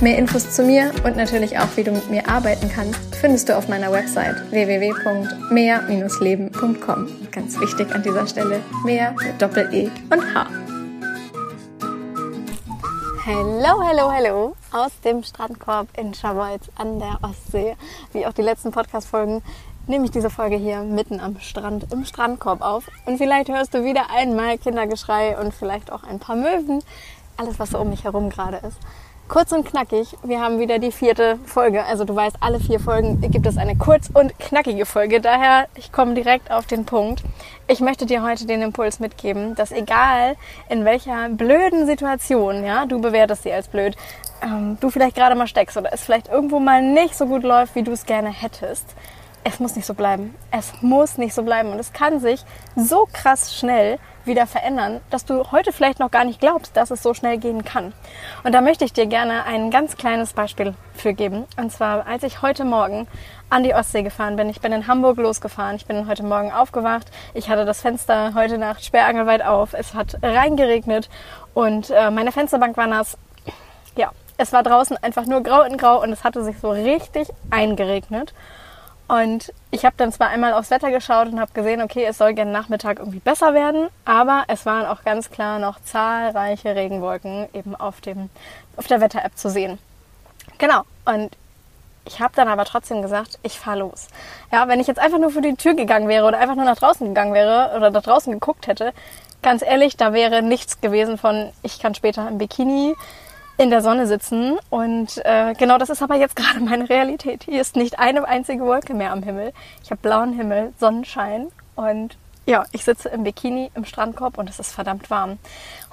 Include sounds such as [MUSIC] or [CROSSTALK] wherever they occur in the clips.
Mehr Infos zu mir und natürlich auch, wie du mit mir arbeiten kannst, findest du auf meiner Website www.mehr-leben.com. Ganz wichtig an dieser Stelle, mehr mit Doppel-E und H. Hallo, hallo, hallo aus dem Strandkorb in Scharbeutz an der Ostsee. Wie auch die letzten Podcast-Folgen nehme ich diese Folge hier mitten am Strand im Strandkorb auf. Und vielleicht hörst du wieder einmal Kindergeschrei und vielleicht auch ein paar Möwen. Alles, was so um mich herum gerade ist. Kurz und knackig, wir haben wieder die vierte Folge. Also du weißt, alle vier Folgen gibt es eine kurz und knackige Folge. Daher, ich komme direkt auf den Punkt. Ich möchte dir heute den Impuls mitgeben, dass egal in welcher blöden Situation, ja, du bewertest sie als blöd, ähm, du vielleicht gerade mal steckst oder es vielleicht irgendwo mal nicht so gut läuft, wie du es gerne hättest, es muss nicht so bleiben. Es muss nicht so bleiben. Und es kann sich so krass schnell wieder verändern, dass du heute vielleicht noch gar nicht glaubst, dass es so schnell gehen kann. Und da möchte ich dir gerne ein ganz kleines Beispiel für geben. Und zwar, als ich heute Morgen an die Ostsee gefahren bin. Ich bin in Hamburg losgefahren. Ich bin heute Morgen aufgewacht. Ich hatte das Fenster heute Nacht sperrangelweit auf. Es hat reingeregnet und äh, meine Fensterbank war nass. Ja, es war draußen einfach nur grau in grau und es hatte sich so richtig eingeregnet. Und ich habe dann zwar einmal aufs Wetter geschaut und habe gesehen, okay, es soll gerne Nachmittag irgendwie besser werden, aber es waren auch ganz klar noch zahlreiche Regenwolken eben auf, dem, auf der Wetter-App zu sehen. Genau. Und ich habe dann aber trotzdem gesagt, ich fahre los. Ja, wenn ich jetzt einfach nur vor die Tür gegangen wäre oder einfach nur nach draußen gegangen wäre oder nach draußen geguckt hätte, ganz ehrlich, da wäre nichts gewesen von, ich kann später im Bikini in der Sonne sitzen. Und äh, genau das ist aber jetzt [LAUGHS] gerade meine Realität. Hier ist nicht eine einzige Wolke mehr am Himmel. Ich habe blauen Himmel, Sonnenschein und ja, ich sitze im Bikini im Strandkorb und es ist verdammt warm.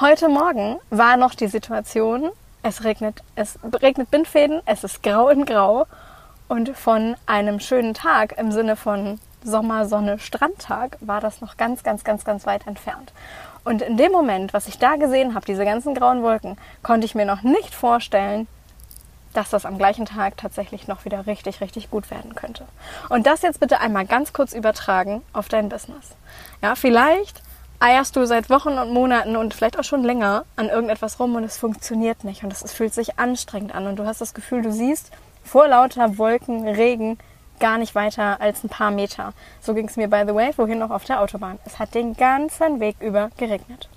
Heute Morgen war noch die Situation, es regnet, es regnet Bindfäden, es ist grau in grau und von einem schönen Tag im Sinne von Sommer, Sonne, Strandtag war das noch ganz, ganz, ganz, ganz weit entfernt. Und in dem Moment, was ich da gesehen habe, diese ganzen grauen Wolken, konnte ich mir noch nicht vorstellen, dass das am gleichen Tag tatsächlich noch wieder richtig, richtig gut werden könnte. Und das jetzt bitte einmal ganz kurz übertragen auf dein Business. Ja, vielleicht eierst du seit Wochen und Monaten und vielleicht auch schon länger an irgendetwas rum und es funktioniert nicht und es fühlt sich anstrengend an und du hast das Gefühl, du siehst vor lauter Wolken, Regen gar nicht weiter als ein paar Meter. So ging es mir, by the way, wohin noch auf der Autobahn. Es hat den ganzen Weg über geregnet.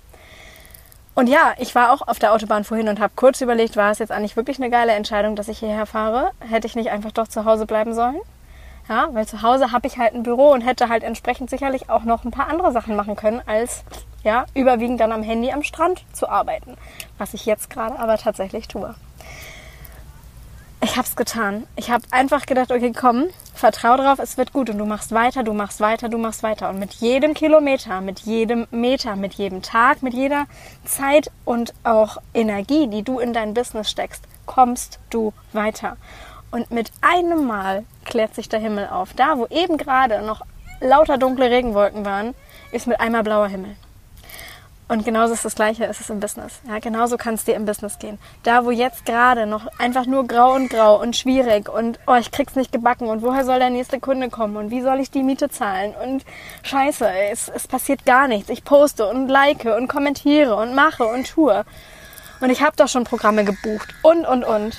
Und ja, ich war auch auf der Autobahn vorhin und habe kurz überlegt, war es jetzt eigentlich wirklich eine geile Entscheidung, dass ich hierher fahre? Hätte ich nicht einfach doch zu Hause bleiben sollen? Ja, weil zu Hause habe ich halt ein Büro und hätte halt entsprechend sicherlich auch noch ein paar andere Sachen machen können, als ja, überwiegend dann am Handy am Strand zu arbeiten. Was ich jetzt gerade aber tatsächlich tue. Ich habe es getan. Ich habe einfach gedacht, okay, komm, vertrau drauf, es wird gut und du machst weiter, du machst weiter, du machst weiter und mit jedem Kilometer, mit jedem Meter, mit jedem Tag, mit jeder Zeit und auch Energie, die du in dein Business steckst, kommst du weiter. Und mit einem Mal klärt sich der Himmel auf. Da, wo eben gerade noch lauter dunkle Regenwolken waren, ist mit einmal blauer Himmel. Und genauso ist das Gleiche, ist es im Business. Ja, genauso kann es dir im Business gehen. Da, wo jetzt gerade noch einfach nur grau und grau und schwierig und oh, ich krieg's nicht gebacken und woher soll der nächste Kunde kommen und wie soll ich die Miete zahlen und scheiße, es, es passiert gar nichts. Ich poste und like und kommentiere und mache und tue. Und ich habe doch schon Programme gebucht und, und, und.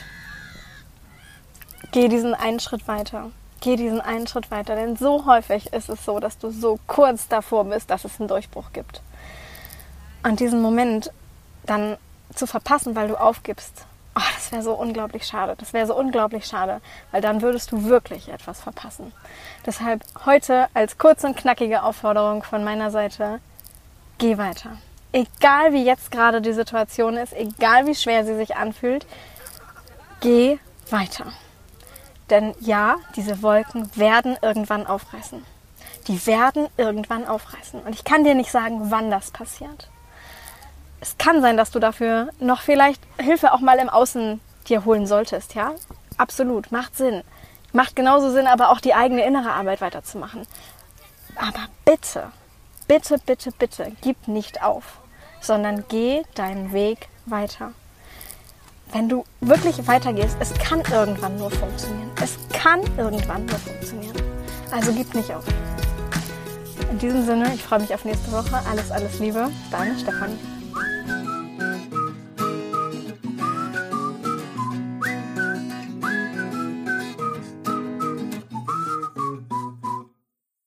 Geh diesen einen Schritt weiter. Geh diesen einen Schritt weiter, denn so häufig ist es so, dass du so kurz davor bist, dass es einen Durchbruch gibt. Und diesen Moment dann zu verpassen, weil du aufgibst, oh, das wäre so unglaublich schade. Das wäre so unglaublich schade, weil dann würdest du wirklich etwas verpassen. Deshalb heute als kurze und knackige Aufforderung von meiner Seite, geh weiter. Egal wie jetzt gerade die Situation ist, egal wie schwer sie sich anfühlt, geh weiter. Denn ja, diese Wolken werden irgendwann aufreißen. Die werden irgendwann aufreißen. Und ich kann dir nicht sagen, wann das passiert es kann sein, dass du dafür noch vielleicht Hilfe auch mal im Außen dir holen solltest, ja? Absolut, macht Sinn. Macht genauso Sinn, aber auch die eigene innere Arbeit weiterzumachen. Aber bitte, bitte, bitte, bitte, gib nicht auf, sondern geh deinen Weg weiter. Wenn du wirklich weitergehst, es kann irgendwann nur funktionieren. Es kann irgendwann nur funktionieren. Also gib nicht auf. In diesem Sinne, ich freue mich auf nächste Woche. Alles, alles Liebe. Deine Stefanie. Oh.